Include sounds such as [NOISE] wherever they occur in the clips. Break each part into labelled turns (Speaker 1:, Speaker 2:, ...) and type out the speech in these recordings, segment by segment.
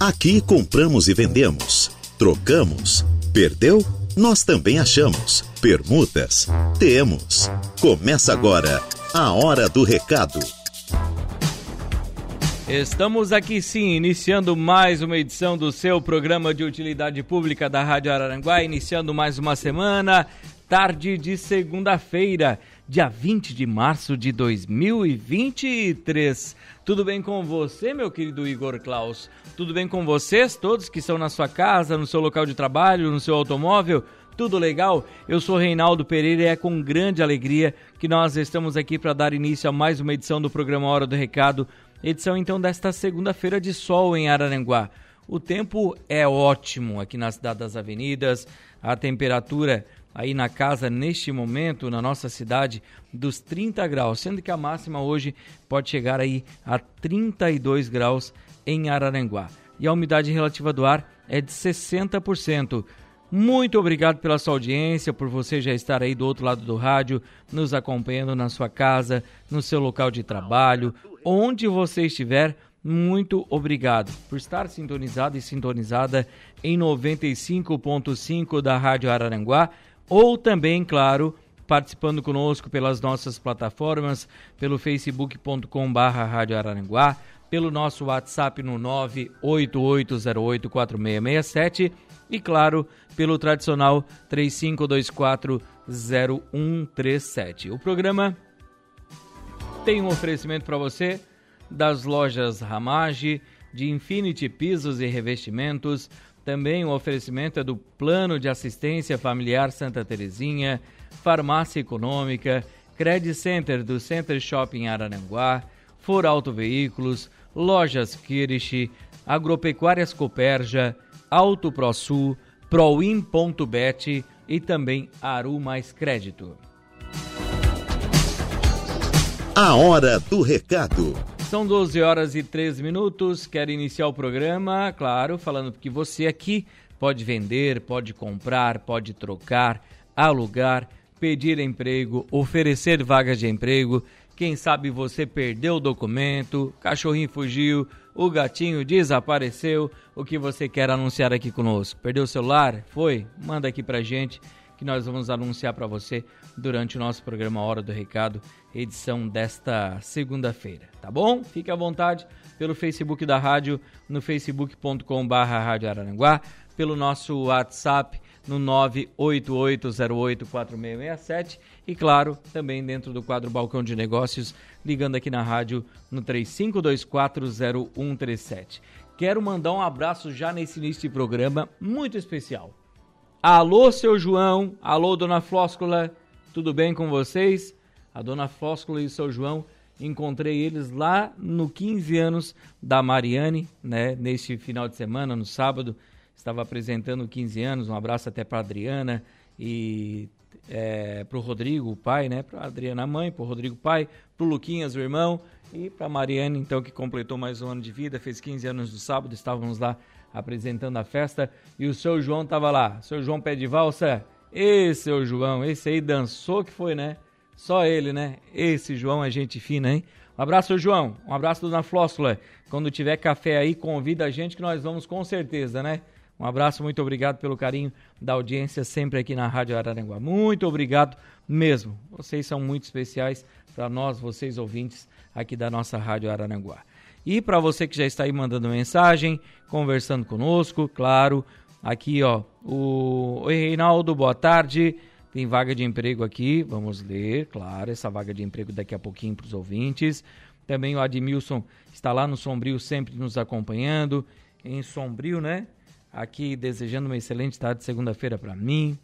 Speaker 1: Aqui compramos e vendemos, trocamos, perdeu? Nós também achamos. Permutas? Temos. Começa agora a Hora do Recado.
Speaker 2: Estamos aqui sim, iniciando mais uma edição do seu programa de utilidade pública da Rádio Araranguá, iniciando mais uma semana, tarde de segunda-feira dia 20 de março de 2023. Tudo bem com você, meu querido Igor Klaus? Tudo bem com vocês, todos que estão na sua casa, no seu local de trabalho, no seu automóvel? Tudo legal? Eu sou Reinaldo Pereira e é com grande alegria que nós estamos aqui para dar início a mais uma edição do programa Hora do Recado, edição então desta segunda-feira de sol em Araranguá. O tempo é ótimo aqui na cidade das avenidas, a temperatura aí na casa neste momento, na nossa cidade, dos 30 graus, sendo que a máxima hoje pode chegar aí a 32 graus em Araranguá. E a umidade relativa do ar é de 60%. Muito obrigado pela sua audiência, por você já estar aí do outro lado do rádio, nos acompanhando na sua casa, no seu local de trabalho, onde você estiver. Muito obrigado por estar sintonizado e sintonizada em 95.5 da Rádio Araranguá ou também, claro, participando conosco pelas nossas plataformas, pelo facebook.com Rádio Araranguá, pelo nosso WhatsApp no 988084667 e, claro, pelo tradicional 35240137. O programa tem um oferecimento para você das lojas Ramage, de Infinity Pisos e Revestimentos, também o oferecimento é do Plano de Assistência Familiar Santa Terezinha, Farmácia Econômica, Credit Center do Center Shopping Arananguá, For Auto Veículos, Lojas Kirish, Agropecuárias Coperja, Auto ProSul, Proin.bet e também Aru Mais Crédito.
Speaker 1: A hora do recado.
Speaker 2: São 12 horas e 13 minutos. Quero iniciar o programa, claro, falando que você aqui pode vender, pode comprar, pode trocar, alugar, pedir emprego, oferecer vagas de emprego. Quem sabe você perdeu o documento, cachorrinho fugiu, o gatinho desapareceu. O que você quer anunciar aqui conosco? Perdeu o celular? Foi? Manda aqui pra gente que nós vamos anunciar para você durante o nosso programa Hora do Recado, edição desta segunda-feira, tá bom? Fique à vontade pelo Facebook da rádio, no facebook.com/barra pelo nosso WhatsApp no 988084667 e claro, também dentro do quadro Balcão de Negócios, ligando aqui na rádio no 35240137. Quero mandar um abraço já nesse início de programa muito especial Alô, seu João. Alô, dona Flóscula. Tudo bem com vocês? A dona Flóscula e o seu João, encontrei eles lá no 15 anos da Mariane, né? Neste final de semana, no sábado, estava apresentando 15 anos. Um abraço até para Adriana e é, para o Rodrigo, o pai, né? Para Adriana, a mãe, para o Rodrigo, pai, para o Luquinhas, o irmão, e para Mariane, então, que completou mais um ano de vida, fez 15 anos no sábado, estávamos lá apresentando a festa e o seu João tava lá. Seu João pé de valsa. Ê, seu João, esse aí dançou que foi, né? Só ele, né? Esse João é gente fina, hein? Um abraço, João. Um abraço, dona Flóssula. Quando tiver café aí, convida a gente que nós vamos com certeza, né? Um abraço, muito obrigado pelo carinho da audiência sempre aqui na Rádio Araranguá. Muito obrigado mesmo. Vocês são muito especiais para nós, vocês ouvintes aqui da nossa Rádio Araranguá. E para você que já está aí mandando mensagem, conversando conosco, claro, aqui ó, o Oi Reinaldo, boa tarde. Tem vaga de emprego aqui, vamos ler, claro, essa vaga de emprego daqui a pouquinho para os ouvintes. Também o Admilson está lá no Sombrio, sempre nos acompanhando. Em Sombrio, né? Aqui desejando uma excelente tarde de segunda-feira para mim,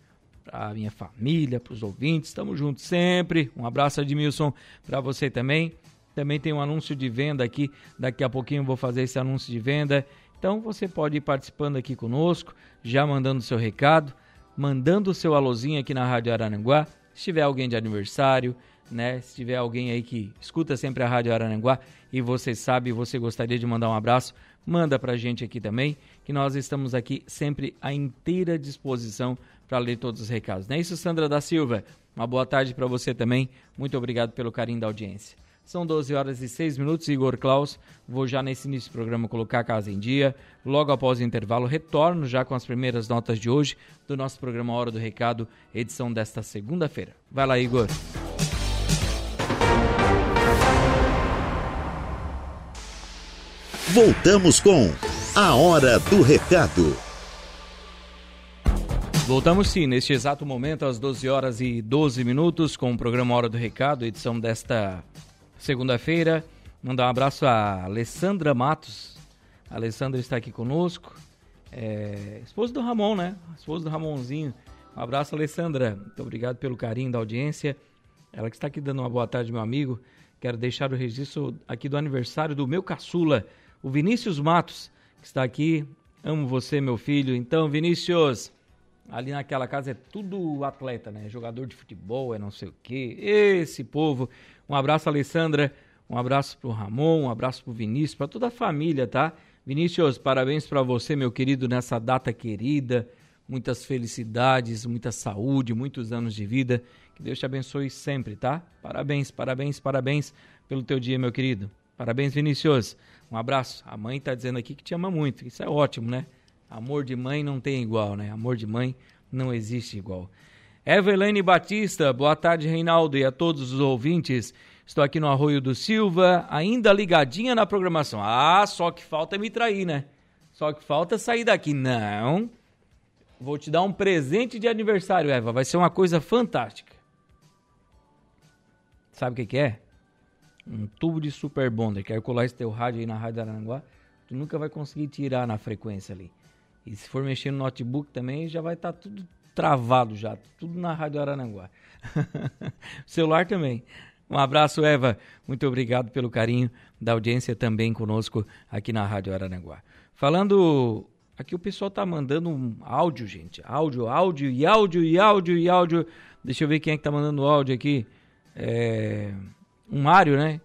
Speaker 2: para minha família, para os ouvintes. Estamos juntos sempre. Um abraço, Admilson, para você também. Também tem um anúncio de venda aqui. Daqui a pouquinho vou fazer esse anúncio de venda. Então você pode ir participando aqui conosco, já mandando seu recado, mandando o seu alôzinho aqui na Rádio Arananguá. Se tiver alguém de aniversário, né? Se tiver alguém aí que escuta sempre a Rádio Arananguá e você sabe, você gostaria de mandar um abraço, manda pra gente aqui também, que nós estamos aqui sempre à inteira disposição para ler todos os recados. Não é isso, Sandra da Silva? Uma boa tarde para você também. Muito obrigado pelo carinho da audiência. São 12 horas e 6 minutos, Igor Klaus. Vou já nesse início do programa colocar a casa em dia. Logo após o intervalo, retorno já com as primeiras notas de hoje do nosso programa Hora do Recado, edição desta segunda-feira. Vai lá, Igor.
Speaker 1: Voltamos com a Hora do Recado.
Speaker 2: Voltamos sim, neste exato momento, às 12 horas e 12 minutos, com o programa Hora do Recado, edição desta segunda-feira. Mandar um abraço a Alessandra Matos. A Alessandra está aqui conosco. É, esposa do Ramon, né? Esposa do Ramonzinho. Um abraço, Alessandra. Muito obrigado pelo carinho da audiência. Ela que está aqui dando uma boa tarde, meu amigo. Quero deixar o registro aqui do aniversário do meu caçula, o Vinícius Matos, que está aqui. Amo você, meu filho. Então, Vinícius, Ali naquela casa é tudo atleta, né? Jogador de futebol, é não sei o quê. Esse povo. Um abraço, Alessandra. Um abraço pro Ramon, um abraço pro Vinícius, para toda a família, tá? Vinícius, parabéns para você, meu querido, nessa data querida. Muitas felicidades, muita saúde, muitos anos de vida. Que Deus te abençoe sempre, tá? Parabéns, parabéns, parabéns pelo teu dia, meu querido. Parabéns, Vinícius. Um abraço. A mãe tá dizendo aqui que te ama muito. Isso é ótimo, né? Amor de mãe não tem igual, né? Amor de mãe não existe igual. Evelene Batista, boa tarde, Reinaldo, e a todos os ouvintes. Estou aqui no Arroio do Silva, ainda ligadinha na programação. Ah, só que falta me trair, né? Só que falta sair daqui. Não. Vou te dar um presente de aniversário, Eva. Vai ser uma coisa fantástica. Sabe o que, que é? Um tubo de super bonder. Quero colar esse teu rádio aí na Rádio Aranguá. Tu nunca vai conseguir tirar na frequência ali. E se for mexer no notebook também, já vai estar tá tudo travado já, tudo na Rádio Arananguá. [LAUGHS] celular também. Um abraço, Eva. Muito obrigado pelo carinho da audiência também conosco aqui na Rádio Arananguá. Falando, aqui o pessoal tá mandando um áudio, gente. Áudio, áudio e áudio e áudio e áudio. Deixa eu ver quem é que tá mandando o áudio aqui. É... Um Mário, né?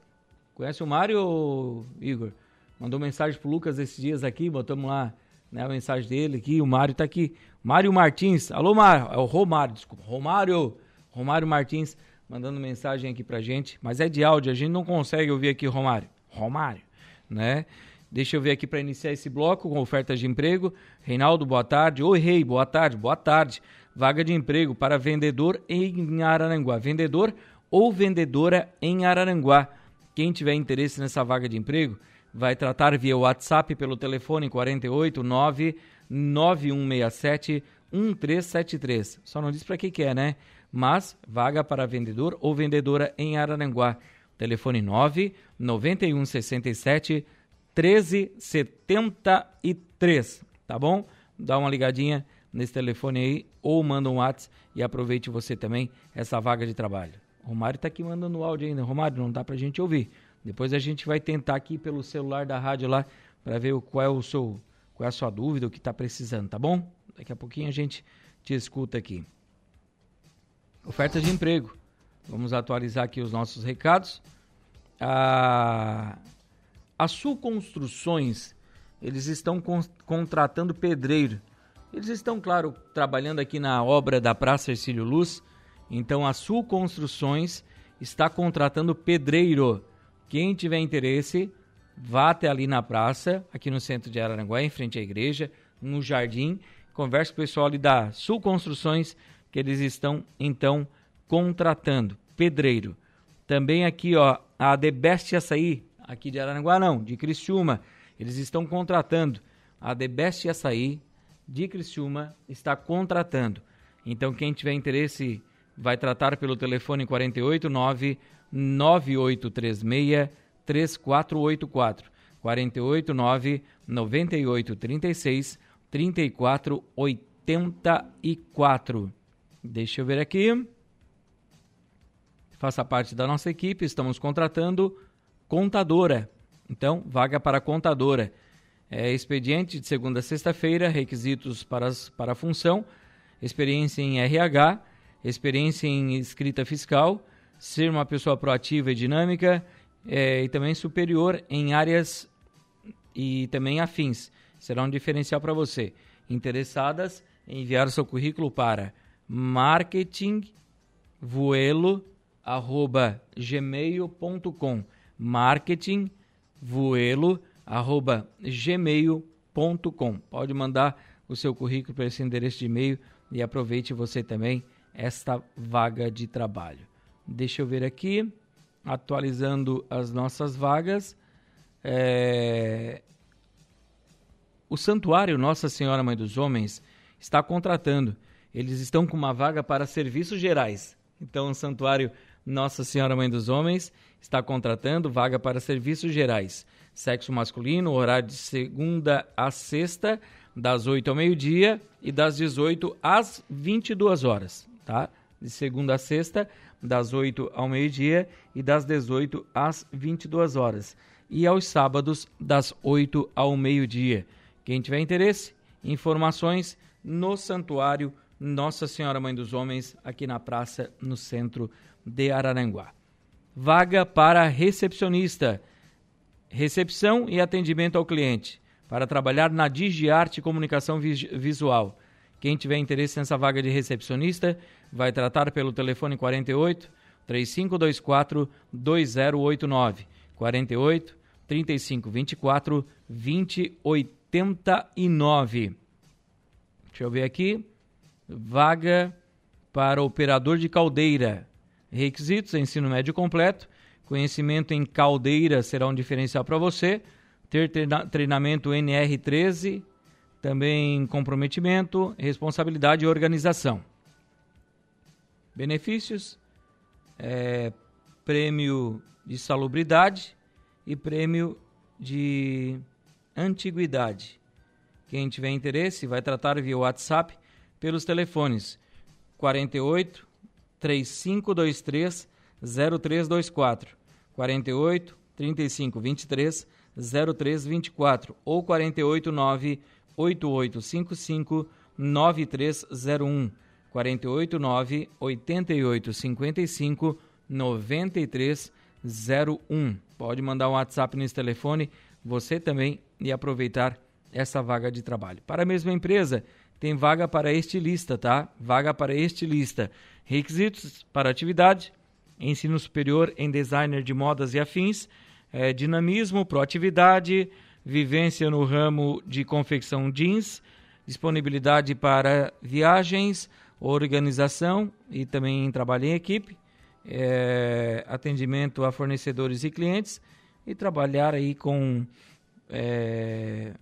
Speaker 2: Conhece o Mário, Igor? Mandou mensagem pro Lucas esses dias aqui, botamos lá né, a mensagem dele aqui. O Mário está aqui. Mário Martins. Alô, Mário. É o Romário, desculpa. Romário. Romário Martins mandando mensagem aqui pra gente. Mas é de áudio, a gente não consegue ouvir aqui, Romário. Romário, né? Deixa eu ver aqui para iniciar esse bloco com ofertas de emprego. Reinaldo, boa tarde. Oi, Rei, boa tarde, boa tarde. Vaga de emprego para vendedor em Araranguá. Vendedor ou vendedora em Araranguá. Quem tiver interesse nessa vaga de emprego, vai tratar via WhatsApp pelo telefone 48 9 9167 1373. Só não diz para que que é, né? Mas vaga para vendedor ou vendedora em Araranguá. Telefone 9 9167 1373, tá bom? Dá uma ligadinha nesse telefone aí ou manda um WhatsApp e aproveite você também essa vaga de trabalho. Romário está aqui mandando áudio ainda. Romário, não dá para a gente ouvir. Depois a gente vai tentar aqui pelo celular da rádio lá para ver qual é o seu, qual é a sua dúvida, o que está precisando, tá bom? Daqui a pouquinho a gente te escuta aqui. Ofertas de emprego. Vamos atualizar aqui os nossos recados. A, a Sul Construções, eles estão con contratando pedreiro. Eles estão, claro, trabalhando aqui na obra da Praça Ercílio Luz. Então a Sul Construções está contratando pedreiro. Quem tiver interesse, vá até ali na praça, aqui no centro de Araranguá, em frente à igreja, no jardim. Converse com o pessoal ali da Sul Construções, que eles estão, então, contratando. Pedreiro. Também aqui, ó, a The Best Açaí, aqui de Araranguá não, de Criciúma. Eles estão contratando. A The Best Açaí, de Criciúma, está contratando. Então, quem tiver interesse, vai tratar pelo telefone 489 9836 3484 489 9836 3484. Deixa eu ver aqui. Faça parte da nossa equipe, estamos contratando contadora. Então, vaga para contadora. É expediente de segunda a sexta-feira, requisitos para, para a função, experiência em RH, experiência em escrita fiscal, ser uma pessoa proativa e dinâmica é, e também superior em áreas e também afins. Será um diferencial para você. Interessadas enviar seu currículo para marketingvuelo.gmail.com marketingvuelo@gmail.com. Pode mandar o seu currículo para esse endereço de e-mail e aproveite você também esta vaga de trabalho. Deixa eu ver aqui, atualizando as nossas vagas. É... O Santuário Nossa Senhora Mãe dos Homens está contratando. Eles estão com uma vaga para serviços gerais. Então, o Santuário Nossa Senhora Mãe dos Homens está contratando vaga para serviços gerais. Sexo masculino, horário de segunda a sexta, das 8 ao meio-dia e das 18 às 22 horas, tá? De segunda a sexta, das 8 ao meio-dia e das 18 às 22 horas. E aos sábados, das 8 ao meio-dia. Quem tiver interesse, informações no Santuário Nossa Senhora Mãe dos Homens, aqui na praça, no centro de Araranguá. Vaga para recepcionista, recepção e atendimento ao cliente, para trabalhar na DigiArte Comunicação Visual. Quem tiver interesse nessa vaga de recepcionista, vai tratar pelo telefone 48 3524 2089. 48 3524 2089. Deixa eu ver aqui. Vaga para operador de caldeira. Requisitos: ensino médio completo, conhecimento em caldeira será um diferencial para você, ter treinamento NR13, também comprometimento, responsabilidade e organização. Benefícios: é, prêmio de salubridade e prêmio de antiguidade. Quem tiver interesse vai tratar via WhatsApp pelos telefones 48 3523 0324, 48 35 23 0324 ou 489 8855 9301, 489 8855 9301. Pode mandar um WhatsApp nesse telefone, você também e aproveitar essa vaga de trabalho. Para a mesma empresa, tem vaga para estilista, tá? Vaga para estilista. Requisitos para atividade: ensino superior em designer de modas e afins, é, dinamismo, proatividade, vivência no ramo de confecção jeans, disponibilidade para viagens, organização e também trabalho em equipe, é, atendimento a fornecedores e clientes e trabalhar aí com é,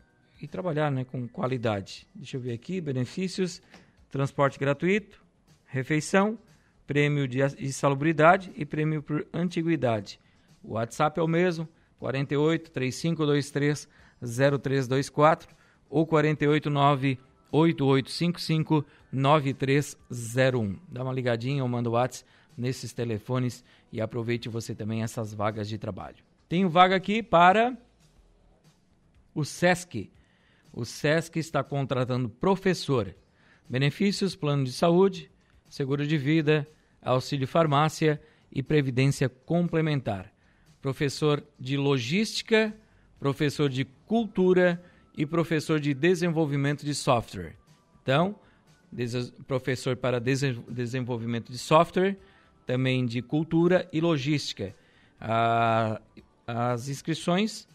Speaker 2: e trabalhar né, com qualidade. Deixa eu ver aqui, benefícios, transporte gratuito, refeição, prêmio de insalubridade e prêmio por antiguidade. O WhatsApp é o mesmo, 48 3523 0324 ou 489 8855 9301. Dá uma ligadinha ou manda o WhatsApp nesses telefones e aproveite você também essas vagas de trabalho. Tenho vaga aqui para o SESC. O SESC está contratando professor. Benefícios: plano de saúde, seguro de vida, auxílio farmácia e previdência complementar. Professor de logística, professor de cultura e professor de desenvolvimento de software. Então, professor para desenvolvimento de software, também de cultura e logística. Ah, as inscrições,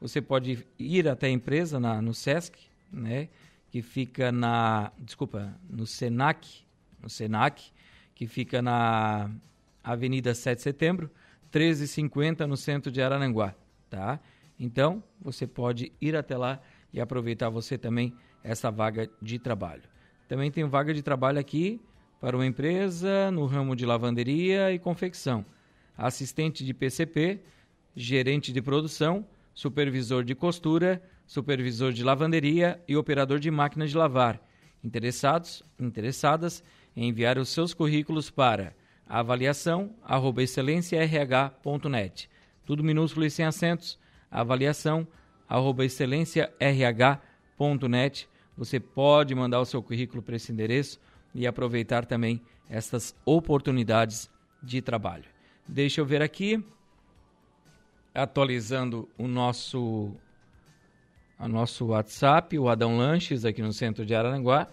Speaker 2: você pode ir até a empresa na, no SESC, né, que fica na, desculpa, no Senac, no Senac, que fica na Avenida 7 de Setembro, 1350 no centro de Araranguá, tá? Então, você pode ir até lá e aproveitar você também essa vaga de trabalho. Também tem vaga de trabalho aqui para uma empresa no ramo de lavanderia e confecção. Assistente de PCP, gerente de produção, supervisor de costura, supervisor de lavanderia e operador de máquina de lavar. Interessados, interessadas em enviar os seus currículos para avaliação@excelênciarh.net. Tudo minúsculo e sem acentos. avaliação@excelênciarh.net. Você pode mandar o seu currículo para esse endereço e aproveitar também estas oportunidades de trabalho. Deixa eu ver aqui, atualizando o nosso, o nosso WhatsApp, o Adão Lanches, aqui no centro de Araranguá,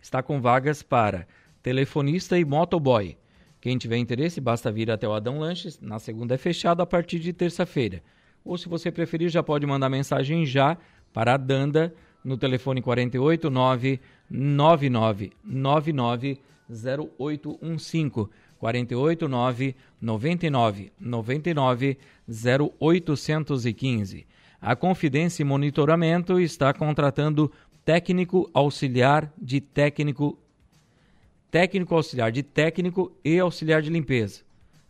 Speaker 2: está com vagas para telefonista e motoboy Quem tiver interesse, basta vir até o Adão Lanches. Na segunda é fechado a partir de terça-feira. Ou se você preferir, já pode mandar mensagem já para a Danda no telefone 48 999 99 0815 48 999 99 0815. A Confidência e Monitoramento está contratando técnico auxiliar de técnico técnico auxiliar de técnico e auxiliar de limpeza.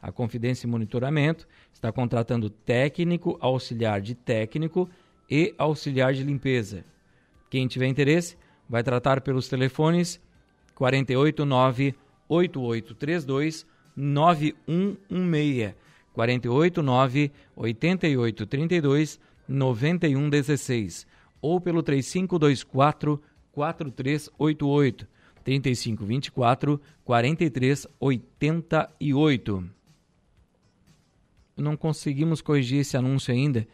Speaker 2: A Confidência e Monitoramento está contratando técnico auxiliar de técnico e auxiliar de limpeza. Quem tiver interesse, vai tratar pelos telefones 489 8832 9116 489 8832 9116 ou pelo 3524 4388 3524 4388. Não conseguimos corrigir esse anúncio ainda,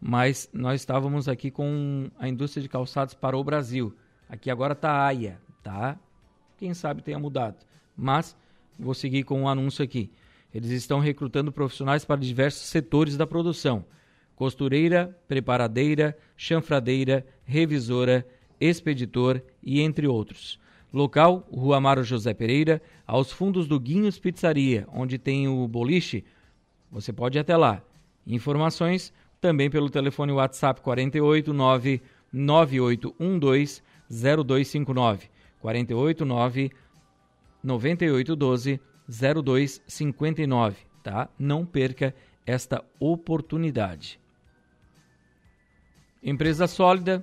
Speaker 2: mas nós estávamos aqui com a indústria de calçados para o Brasil. Aqui agora está a AIA, tá? Quem sabe tenha mudado. Mas vou seguir com o um anúncio aqui. Eles estão recrutando profissionais para diversos setores da produção: costureira, preparadeira, chanfradeira, revisora, expeditor e entre outros. Local, Rua Amaro José Pereira, aos fundos do Guinhos Pizzaria, onde tem o boliche. Você pode ir até lá. Informações também pelo telefone WhatsApp 489 9812 0259 489 9812 0259, tá? Não perca esta oportunidade. Empresa sólida,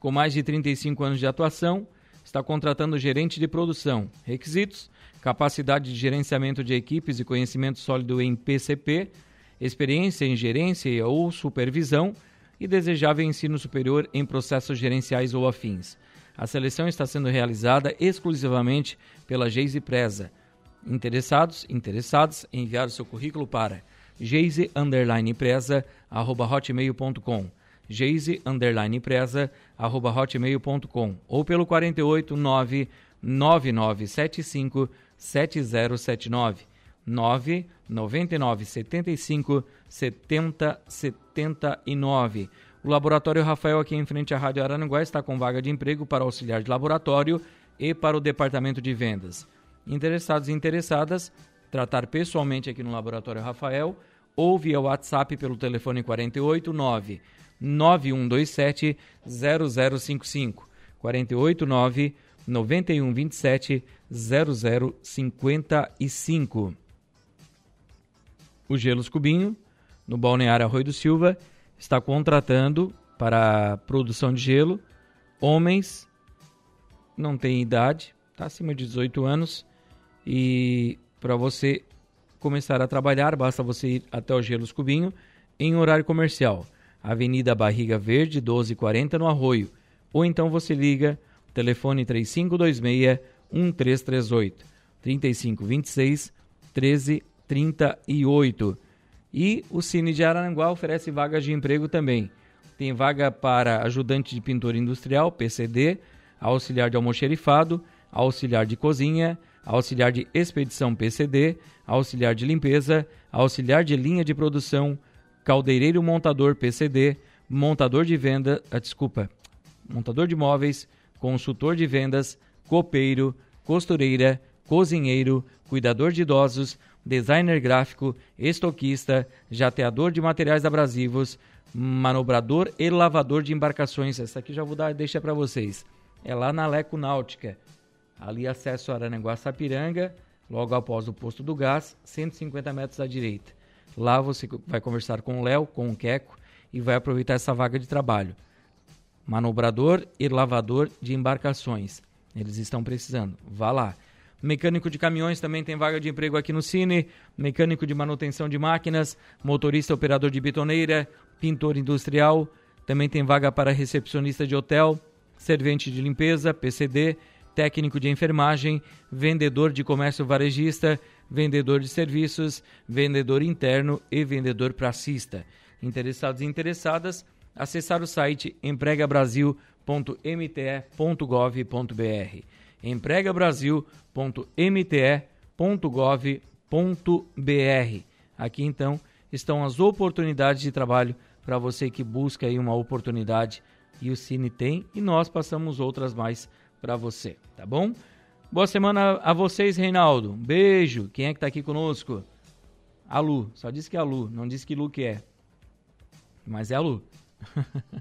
Speaker 2: com mais de 35 anos de atuação, está contratando gerente de produção. Requisitos: capacidade de gerenciamento de equipes e conhecimento sólido em PCP, experiência em gerência ou supervisão e desejável ensino superior em processos gerenciais ou afins. A seleção está sendo realizada exclusivamente pela Geise Preza. Interessados, interessados, enviar o seu currículo para geise_preza@hotmail.com geise underline preza arroba hotmail.com ou pelo 48 9 9975 7079 9 99 75 70 79. O Laboratório Rafael, aqui em frente à Rádio Araranguá, está com vaga de emprego para auxiliar de laboratório e para o departamento de vendas. Interessados e interessadas, tratar pessoalmente aqui no Laboratório Rafael ou via WhatsApp pelo telefone 489 9127 0055 489 9127 0055. O Gelos Cubinho, no Balneário Arroio do Silva, está contratando para produção de gelo homens, não tem idade, está acima de 18 anos, e para você começar a trabalhar, basta você ir até o Gelos Cubinho em horário comercial. Avenida Barriga Verde, 1240, no Arroio. Ou então você liga, telefone 3526 1338, 3526 1338. E o Cine de Aranguá oferece vagas de emprego também. Tem vaga para ajudante de pintura industrial, PCD, auxiliar de almoxerifado, auxiliar de cozinha, auxiliar de expedição PCD, auxiliar de limpeza, auxiliar de linha de produção, caldeireiro montador PCD, montador de venda, ah, desculpa, montador de móveis, consultor de vendas, copeiro, costureira, cozinheiro, cuidador de idosos, designer gráfico, estoquista, jateador de materiais abrasivos, manobrador e lavador de embarcações. Essa aqui já vou dar deixa para vocês. É lá na Leco Náutica. Ali acesso a Aranguá Sapiranga, logo após o posto do gás, 150 metros à direita. Lá você vai conversar com o Léo, com o Queco e vai aproveitar essa vaga de trabalho. Manobrador e lavador de embarcações. Eles estão precisando. Vá lá. Mecânico de caminhões também tem vaga de emprego aqui no Cine. Mecânico de manutenção de máquinas, motorista operador de betoneira, pintor industrial. Também tem vaga para recepcionista de hotel, servente de limpeza, PCD, técnico de enfermagem, vendedor de comércio varejista, vendedor de serviços, vendedor interno e vendedor pracista. Interessados e interessadas, acessar o site empregabrasil.mte.gov.br empregabrasil.mte.gov.br Aqui então estão as oportunidades de trabalho para você que busca aí uma oportunidade e o Cine tem e nós passamos outras mais para você, tá bom? Boa semana a vocês, Reinaldo. Beijo. Quem é que tá aqui conosco? A Lu. Só disse que é a Lu, não disse que Lu que é. Mas é a Lu.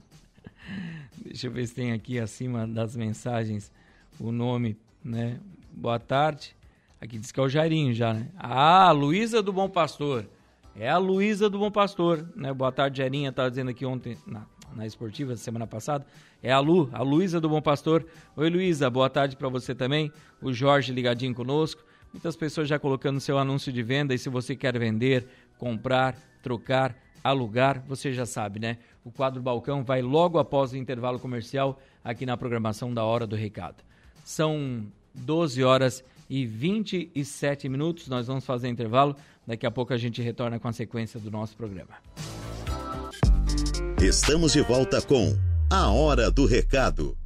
Speaker 2: [LAUGHS] Deixa eu ver se tem aqui acima das mensagens o nome, né? Boa tarde. Aqui diz que é o Jairinho já, né? Ah, Luísa do Bom Pastor. É a Luísa do Bom Pastor, né? Boa tarde, Jairinha. Tava dizendo aqui ontem na, na esportiva, semana passada. É a Lu, a Luísa do Bom Pastor. Oi, Luísa, boa tarde para você também. O Jorge ligadinho conosco. Muitas pessoas já colocando seu anúncio de venda e se você quer vender, comprar, trocar, alugar, você já sabe, né? O quadro Balcão vai logo após o intervalo comercial aqui na programação da Hora do Recado. São 12 horas e 27 minutos. Nós vamos fazer intervalo. Daqui a pouco a gente retorna com a sequência do nosso programa.
Speaker 1: Estamos de volta com A Hora do Recado.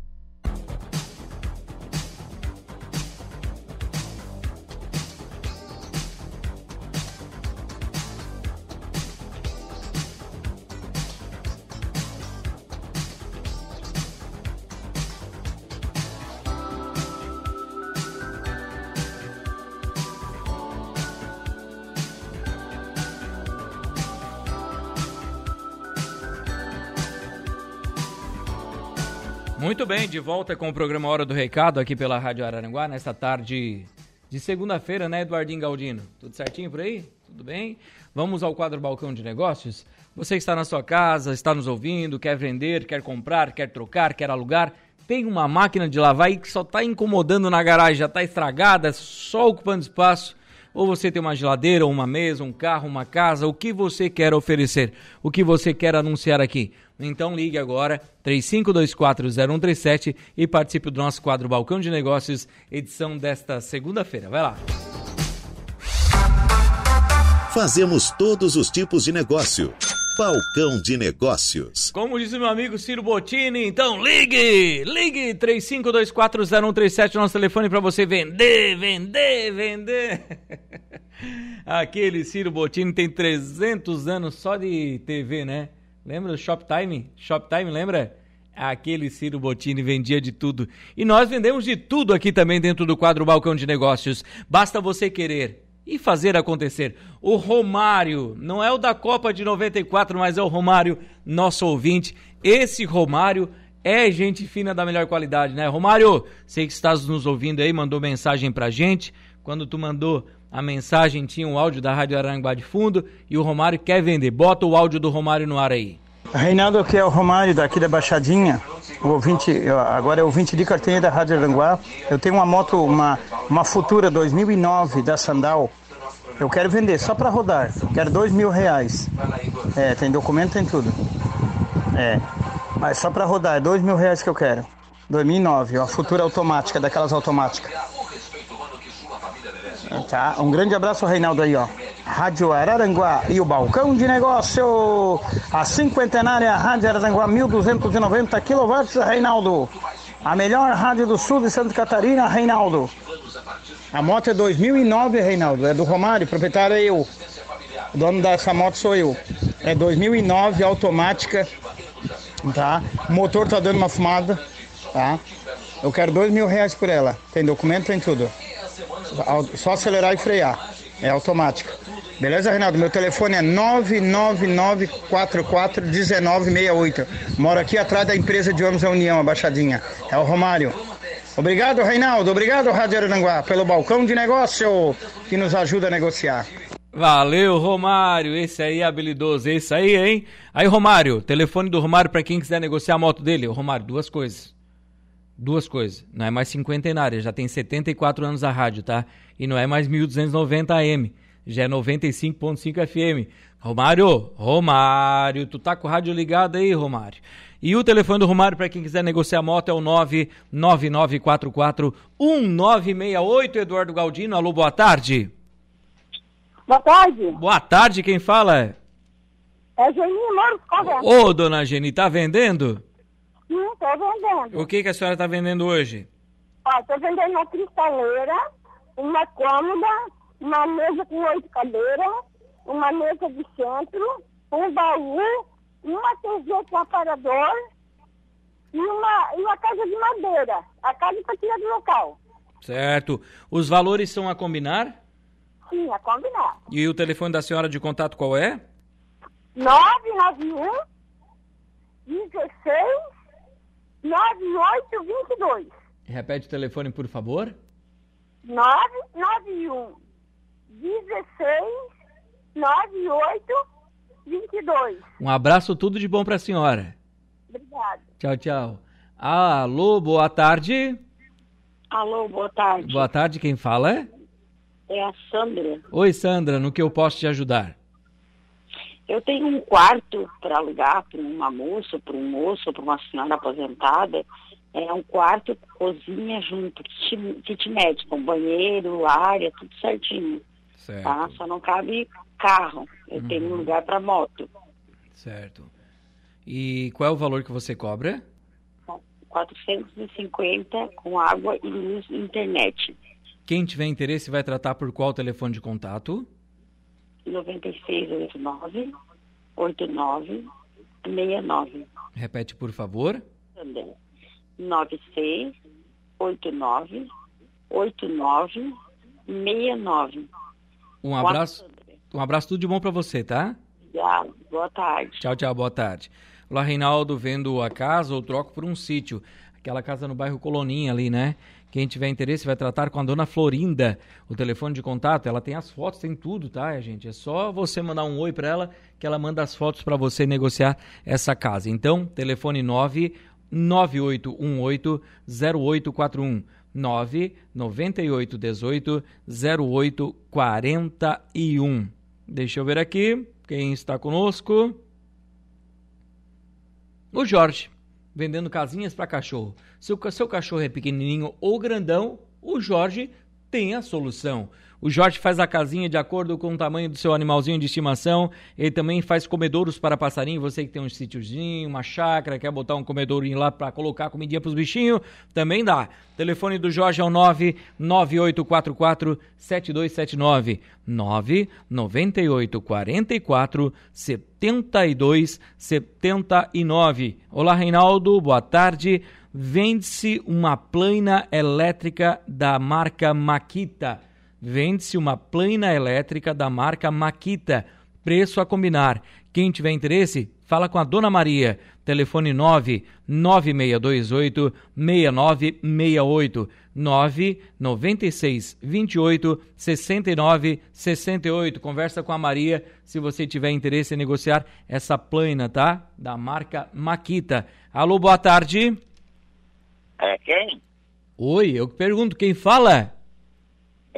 Speaker 2: Volta com o programa Hora do Recado aqui pela Rádio Araranguá, nesta tarde de segunda-feira, né, Eduardinho Galdino? Tudo certinho por aí? Tudo bem? Vamos ao quadro Balcão de Negócios? Você está na sua casa, está nos ouvindo, quer vender, quer comprar, quer trocar, quer alugar, tem uma máquina de lavar aí que só está incomodando na garagem, já está estragada, só ocupando espaço ou você tem uma geladeira, uma mesa, um carro, uma casa, o que você quer oferecer, o que você quer anunciar aqui. Então ligue agora 35240137 e participe do nosso quadro Balcão de Negócios, edição desta segunda-feira. Vai lá.
Speaker 1: Fazemos todos os tipos de negócio. Balcão de Negócios.
Speaker 2: Como diz o meu amigo Ciro Bottini, então ligue! Ligue 35240137, nosso telefone para você vender, vender, vender. [LAUGHS] Aquele Ciro Bottini tem 300 anos só de TV, né? Lembra do Shoptime? Shoptime, lembra? Aquele Ciro Bottini vendia de tudo. E nós vendemos de tudo aqui também dentro do quadro Balcão de Negócios. Basta você querer e fazer acontecer. O Romário, não é o da Copa de 94, mas é o Romário, nosso ouvinte. Esse Romário é gente fina da melhor qualidade, né? Romário, sei que estás nos ouvindo aí, mandou mensagem pra gente. Quando tu mandou a mensagem, tinha um áudio da Rádio Aranguá de fundo e o Romário quer vender. Bota o áudio do Romário no ar aí.
Speaker 3: Reinaldo, aqui é o Romário daqui da Baixadinha, o ouvinte, agora é ouvinte de carteirinha da Rádio Aranguá. Eu tenho uma moto, uma, uma Futura 2009 da Sandal. Eu quero vender só para rodar. Quero dois mil reais. É, tem documento, tem tudo. É, mas só para rodar, é dois mil reais que eu quero. 2009, uma Futura automática, daquelas automáticas. Tá, um grande abraço, Reinaldo aí, ó. Rádio Araranguá e o Balcão de Negócio. A cinquentenária Rádio Araranguá, 1290 kW, Reinaldo. A melhor rádio do sul de Santa Catarina, Reinaldo. A moto é 2009, Reinaldo. É do Romário, proprietário é eu. O dono dessa moto sou eu. É 2009, automática. Tá? O motor tá dando uma fumada. Tá? Eu quero dois mil reais por ela. Tem documento, tem tudo. Só acelerar e frear. É automática. Beleza, Reinaldo? Meu telefone é 999441968. Moro aqui atrás da empresa de ônibus da União, a Baixadinha. É o Romário. Obrigado, Reinaldo. Obrigado, Rádio Aranguá, pelo balcão de negócio que nos ajuda a negociar.
Speaker 2: Valeu, Romário. Esse aí é habilidoso. Esse aí, hein? Aí, Romário, telefone do Romário para quem quiser negociar a moto dele. Romário, duas coisas. Duas coisas. Não é mais cinquentenária, já tem 74 anos a rádio, tá? E não é mais 1290 AM já é 95.5 FM. Romário, Romário, tu tá com o rádio ligado aí, Romário. E o telefone do Romário para quem quiser negociar moto é o 999441968. Eduardo Galdino, alô, boa tarde.
Speaker 4: Boa tarde.
Speaker 2: Boa tarde, quem fala?
Speaker 4: É Geni Correia.
Speaker 2: Ô, dona Geni, tá vendendo?
Speaker 4: Sim, tô vendendo.
Speaker 2: O que, que a senhora tá vendendo hoje?
Speaker 4: Ó, tô vendendo uma cristaleira, uma cômoda, uma mesa com oito cadeiras, uma mesa de centro, um baú, uma TV com aparador e uma, e uma casa de madeira. A casa para tirar do local.
Speaker 2: Certo. Os valores são a combinar?
Speaker 4: Sim, a combinar.
Speaker 2: E o telefone da senhora de contato qual é?
Speaker 4: 991 16 9822.
Speaker 2: Repete o telefone, por favor.
Speaker 4: 991 16 98 22.
Speaker 2: Um abraço, tudo de bom para a senhora.
Speaker 4: Obrigada.
Speaker 2: Tchau, tchau. Alô, boa tarde.
Speaker 5: Alô, boa tarde.
Speaker 2: Boa tarde, quem fala é?
Speaker 5: É a Sandra.
Speaker 2: Oi, Sandra, no que eu posso te ajudar?
Speaker 5: Eu tenho um quarto para alugar para uma moça, para um moço, para uma senhora aposentada. É um quarto, cozinha junto, kitnet, com banheiro, área, tudo certinho.
Speaker 2: Certo.
Speaker 5: Tá? Só não cabe carro. Eu tenho um lugar para moto.
Speaker 2: Certo. E qual é o valor que você cobra?
Speaker 5: 450 com água e luz e internet.
Speaker 2: Quem tiver interesse vai tratar por qual telefone de contato?
Speaker 5: 9689 8969.
Speaker 2: Repete, por favor.
Speaker 5: Sandra. 9689 8969.
Speaker 2: Um abraço, um abraço tudo de bom para você, tá?
Speaker 5: Obrigada. Boa tarde.
Speaker 2: Tchau, tchau, boa tarde. Olá, Reinaldo, vendo a casa ou troco por um sítio. Aquela casa no bairro Coloninha ali, né? Quem tiver interesse vai tratar com a dona Florinda. O telefone de contato, ela tem as fotos, tem tudo, tá, gente? É só você mandar um oi para ela que ela manda as fotos para você negociar essa casa. Então, telefone 99818 0841 99818 0841. Deixa eu ver aqui quem está conosco. O Jorge, vendendo casinhas para cachorro. Se o seu cachorro é pequenininho ou grandão, o Jorge tem a solução. O Jorge faz a casinha de acordo com o tamanho do seu animalzinho de estimação. Ele também faz comedouros para passarinho. Você que tem um sítiozinho, uma chácara, quer botar um comedourinho lá para colocar comidinha para os bichinhos, também dá. Telefone do Jorge é o 99844 7279 99844 7279. Olá, Reinaldo, boa tarde. Vende-se uma plana elétrica da marca Makita. Vende-se uma plana elétrica da marca Makita. Preço a combinar. Quem tiver interesse, fala com a Dona Maria. Telefone 99628 6968 996 28 69 68. Conversa com a Maria se você tiver interesse em negociar essa plana, tá? Da marca Makita. Alô, boa tarde.
Speaker 6: É quem?
Speaker 2: Oi, eu pergunto, quem fala?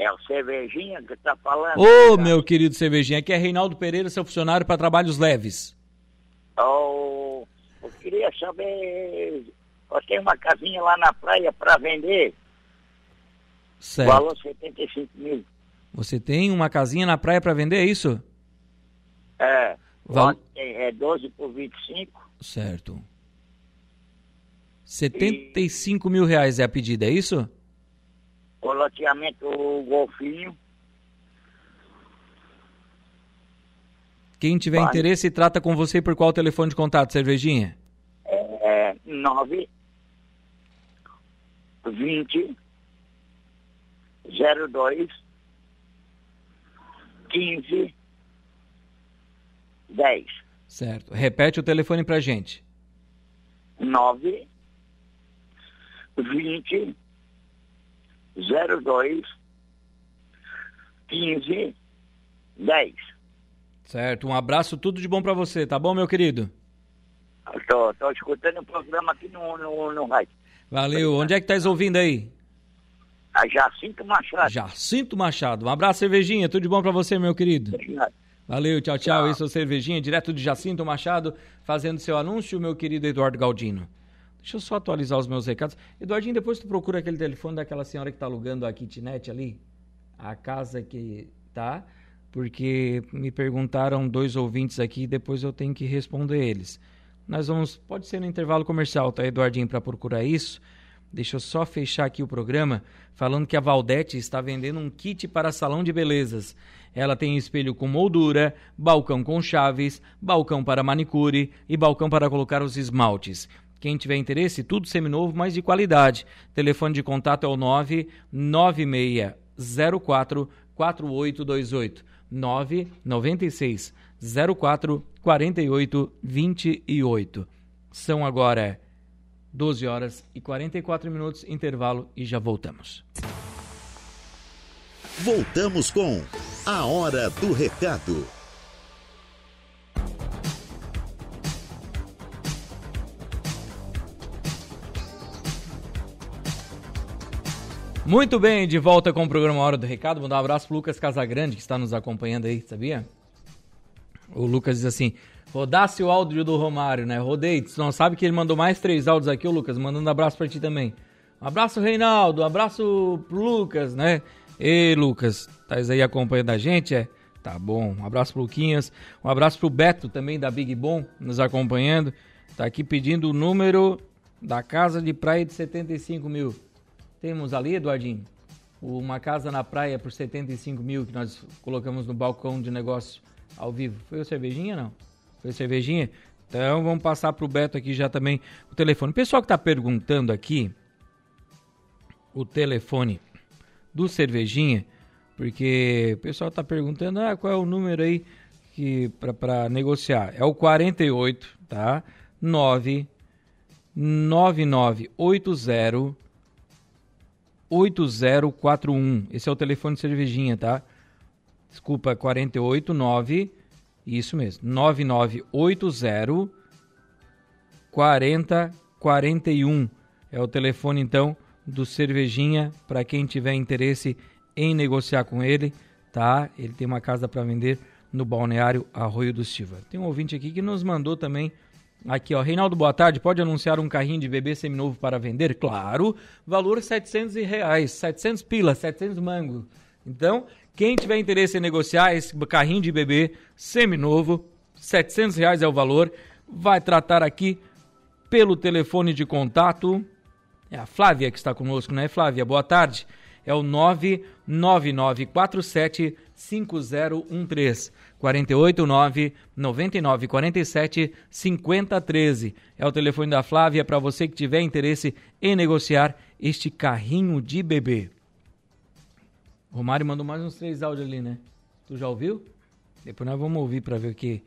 Speaker 6: É o Cervejinha que tá falando.
Speaker 2: Ô, meu querido cervejinha, aqui é Reinaldo Pereira, seu funcionário para trabalhos leves.
Speaker 6: Ô, eu queria saber. Eu tenho uma casinha lá na praia para vender.
Speaker 2: Certo.
Speaker 6: Valor 75 mil.
Speaker 2: Você tem uma casinha na praia para vender, é isso?
Speaker 6: É.
Speaker 2: Val-
Speaker 6: É 12 por 25.
Speaker 2: Certo. 75 mil reais é a pedida, é isso?
Speaker 6: O loteamento Golfinho.
Speaker 2: Quem tiver
Speaker 6: Vai.
Speaker 2: interesse, trata com você por qual telefone de contato, cervejinha?
Speaker 6: É 9 20 02 15 10.
Speaker 2: Certo. Repete o telefone pra gente.
Speaker 6: 9 20 02 15 10.
Speaker 2: Certo. Um abraço, tudo de bom pra você, tá bom, meu querido?
Speaker 6: Tô, tô escutando o programa aqui no, no, no rádio.
Speaker 2: Valeu. Onde é que tá ouvindo aí?
Speaker 6: A Jacinto Machado.
Speaker 2: Jacinto Machado. Um abraço, cervejinha. Tudo de bom pra você, meu querido.
Speaker 6: Obrigado.
Speaker 2: Valeu, tchau, tchau. Esse é o Cervejinha, direto de Jacinto Machado, fazendo seu anúncio, meu querido Eduardo Galdino. Deixa eu só atualizar os meus recados. Eduardinho, depois tu procura aquele telefone daquela senhora que tá alugando a kitnet ali, a casa que tá, porque me perguntaram dois ouvintes aqui, depois eu tenho que responder eles. Nós vamos, pode ser no intervalo comercial, tá, Eduardinho, para procurar isso. Deixa eu só fechar aqui o programa falando que a Valdete está vendendo um kit para salão de belezas. Ela tem espelho com moldura, balcão com chaves, balcão para manicure e balcão para colocar os esmaltes. Quem tiver interesse, tudo seminovo, mas de qualidade. Telefone de contato é o 99604 4828 996 04 48 28. São agora 12 horas e 44 minutos, intervalo e já voltamos.
Speaker 1: Voltamos com A Hora do Recado.
Speaker 2: Muito bem, de volta com o programa Hora do Recado. Vou dar um abraço pro Lucas Casagrande, que está nos acompanhando aí, sabia? O Lucas diz assim: rodasse o áudio do Romário, né? Rodei. Tu não sabe que ele mandou mais três áudios aqui, o Lucas, mandando um abraço pra ti também. Um abraço, Reinaldo. Um abraço pro Lucas, né? Ei, Lucas, tá aí acompanhando a gente, é? Tá bom. Um abraço pro Luquinhas. Um abraço pro Beto também, da Big Bom, nos acompanhando. Tá aqui pedindo o número da casa de praia de 75 mil. Temos ali, Eduardinho, uma casa na praia por 75 mil que nós colocamos no balcão de negócio ao vivo. Foi o cervejinha, não? Foi cervejinha? Então vamos passar para o Beto aqui já também o telefone. O pessoal que está perguntando aqui, o telefone do cervejinha, porque o pessoal está perguntando ah, qual é o número aí que para negociar. É o 48, tá? 9 9980 8041. Esse é o telefone de cervejinha, tá? Desculpa, 489 isso mesmo. 9980 4041 é o telefone então do Cervejinha para quem tiver interesse em negociar com ele, tá? Ele tem uma casa para vender no balneário Arroio do Silva. Tem um ouvinte aqui que nos mandou também Aqui, ó, Reinaldo, boa tarde. Pode anunciar um carrinho de bebê seminovo para vender? Claro, valor 700 reais, 700 pila, 700 mango. Então, quem tiver interesse em negociar esse carrinho de bebê seminovo, 700 reais é o valor, vai tratar aqui pelo telefone de contato. É a Flávia que está conosco, né, Flávia? Boa tarde. É o 99947 5013. 489 9947 5013. É o telefone da Flávia para você que tiver interesse em negociar este carrinho de bebê. O Romário mandou mais uns três áudios ali, né? Tu já ouviu? Depois nós vamos ouvir para ver o que,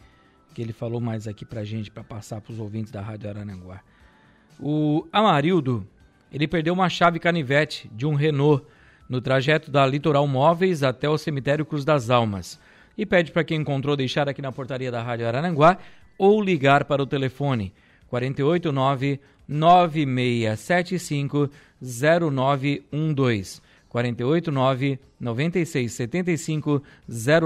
Speaker 2: que ele falou mais aqui pra gente, para passar pros ouvintes da Rádio Arananguá. O Amarildo, ele perdeu uma chave canivete de um Renault no trajeto da Litoral Móveis até o cemitério Cruz das Almas. E pede para quem encontrou deixar aqui na portaria da Rádio Arananguá ou ligar para o telefone 489 9675 0912. 489 96 75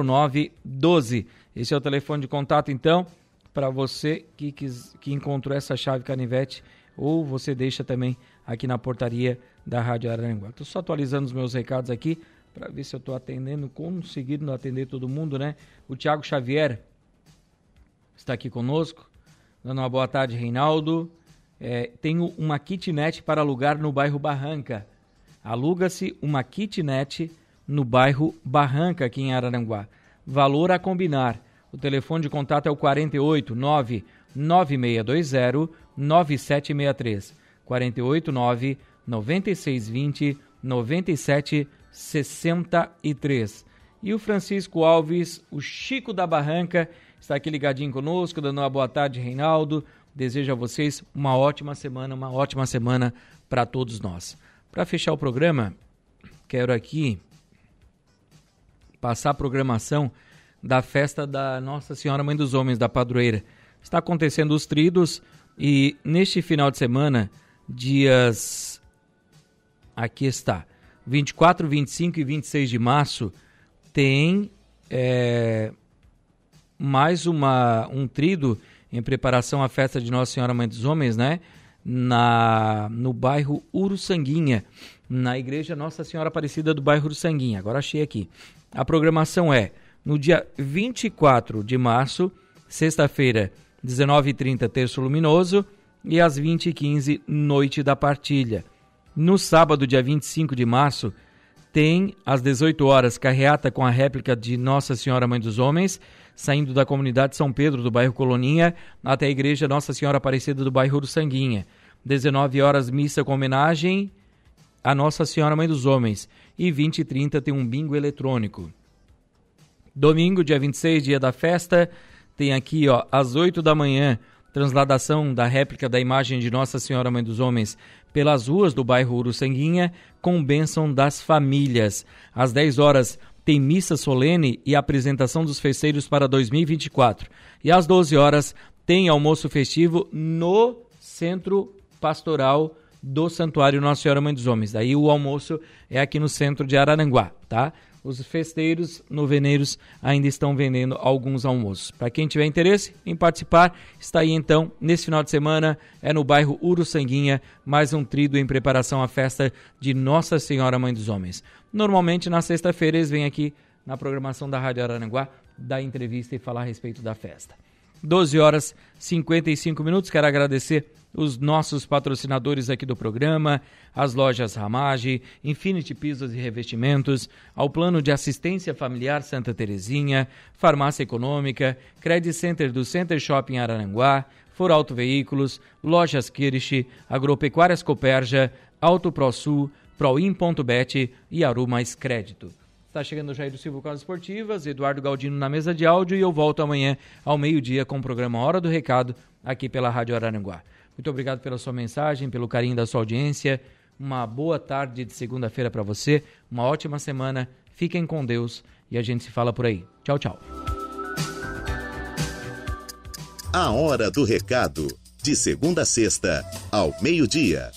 Speaker 2: 09 12. Esse é o telefone de contato, então, para você que, quis, que encontrou essa chave canivete ou você deixa também aqui na portaria da Rádio Aranguá. Estou só atualizando os meus recados aqui para ver se eu estou atendendo, conseguindo atender todo mundo, né? O Tiago Xavier está aqui conosco, dando uma boa tarde, Reinaldo. É, tenho uma kitnet para alugar no bairro Barranca. Aluga-se uma kitnet no bairro Barranca, aqui em Araranguá. Valor a combinar. O telefone de contato é o 48 9 9620 9763. 48 9 9620 9763. E o Francisco Alves, o Chico da Barranca, está aqui ligadinho conosco, dando uma boa tarde, Reinaldo. Desejo a vocês uma ótima semana, uma ótima semana para todos nós. Para fechar o programa, quero aqui passar a programação da festa da Nossa Senhora Mãe dos Homens da Padroeira. Está acontecendo os tridos e neste final de semana, dias aqui está, 24, 25 e 26 de março, tem é, mais uma um trido em preparação à festa de Nossa Senhora Mãe dos Homens, né? na, no bairro Uruçanguinha, na igreja Nossa Senhora Aparecida do bairro Uruçanguinha. Agora achei aqui. A programação é no dia 24 de março, sexta-feira, 19h30, terço luminoso, e às 20h15, noite da partilha. No sábado, dia 25 de março, tem às 18 horas carreata com a réplica de Nossa Senhora Mãe dos Homens, saindo da comunidade São Pedro do bairro Coloninha até a igreja Nossa Senhora Aparecida do bairro Sanguinha. 19 horas missa com homenagem a Nossa Senhora Mãe dos Homens e 20 e 30 tem um bingo eletrônico. Domingo, dia 26, dia da festa, tem aqui, ó, às 8 da manhã, transladação da réplica da imagem de Nossa Senhora Mãe dos Homens pelas ruas do bairro Uruçanguinha, com bênção das famílias. Às 10 horas, tem missa solene e apresentação dos festeiros para 2024. E às 12 horas, tem almoço festivo no Centro Pastoral do Santuário Nossa Senhora Mãe dos Homens. Daí o almoço é aqui no centro de Araranguá, tá? Os festeiros noveneiros ainda estão vendendo alguns almoços. Para quem tiver interesse em participar, está aí então, nesse final de semana, é no bairro Uruçanguinha, mais um trido em preparação à festa de Nossa Senhora Mãe dos Homens. Normalmente, na sexta-feira, eles vêm aqui na programação da Rádio Araranguá dar entrevista e falar a respeito da festa. 12 horas 55 minutos. Quero agradecer os nossos patrocinadores aqui do programa, as lojas Ramage, Infinity Pisos e Revestimentos, ao Plano de Assistência Familiar Santa Terezinha, Farmácia Econômica, Credit Center do Center Shopping Araranguá, For Auto Veículos, Lojas Kirsch, Agropecuárias Coperja, Auto ProSul, Proin.bet e Aru Mais Crédito. Está chegando o Jair do Silva com as esportivas, Eduardo Galdino na mesa de áudio e eu volto amanhã ao meio-dia com o programa Hora do Recado aqui pela Rádio Araranguá. Muito obrigado pela sua mensagem, pelo carinho da sua audiência. Uma boa tarde de segunda-feira para você, uma ótima semana. Fiquem com Deus e a gente se fala por aí. Tchau, tchau.
Speaker 1: A Hora do Recado, de segunda a sexta, ao meio-dia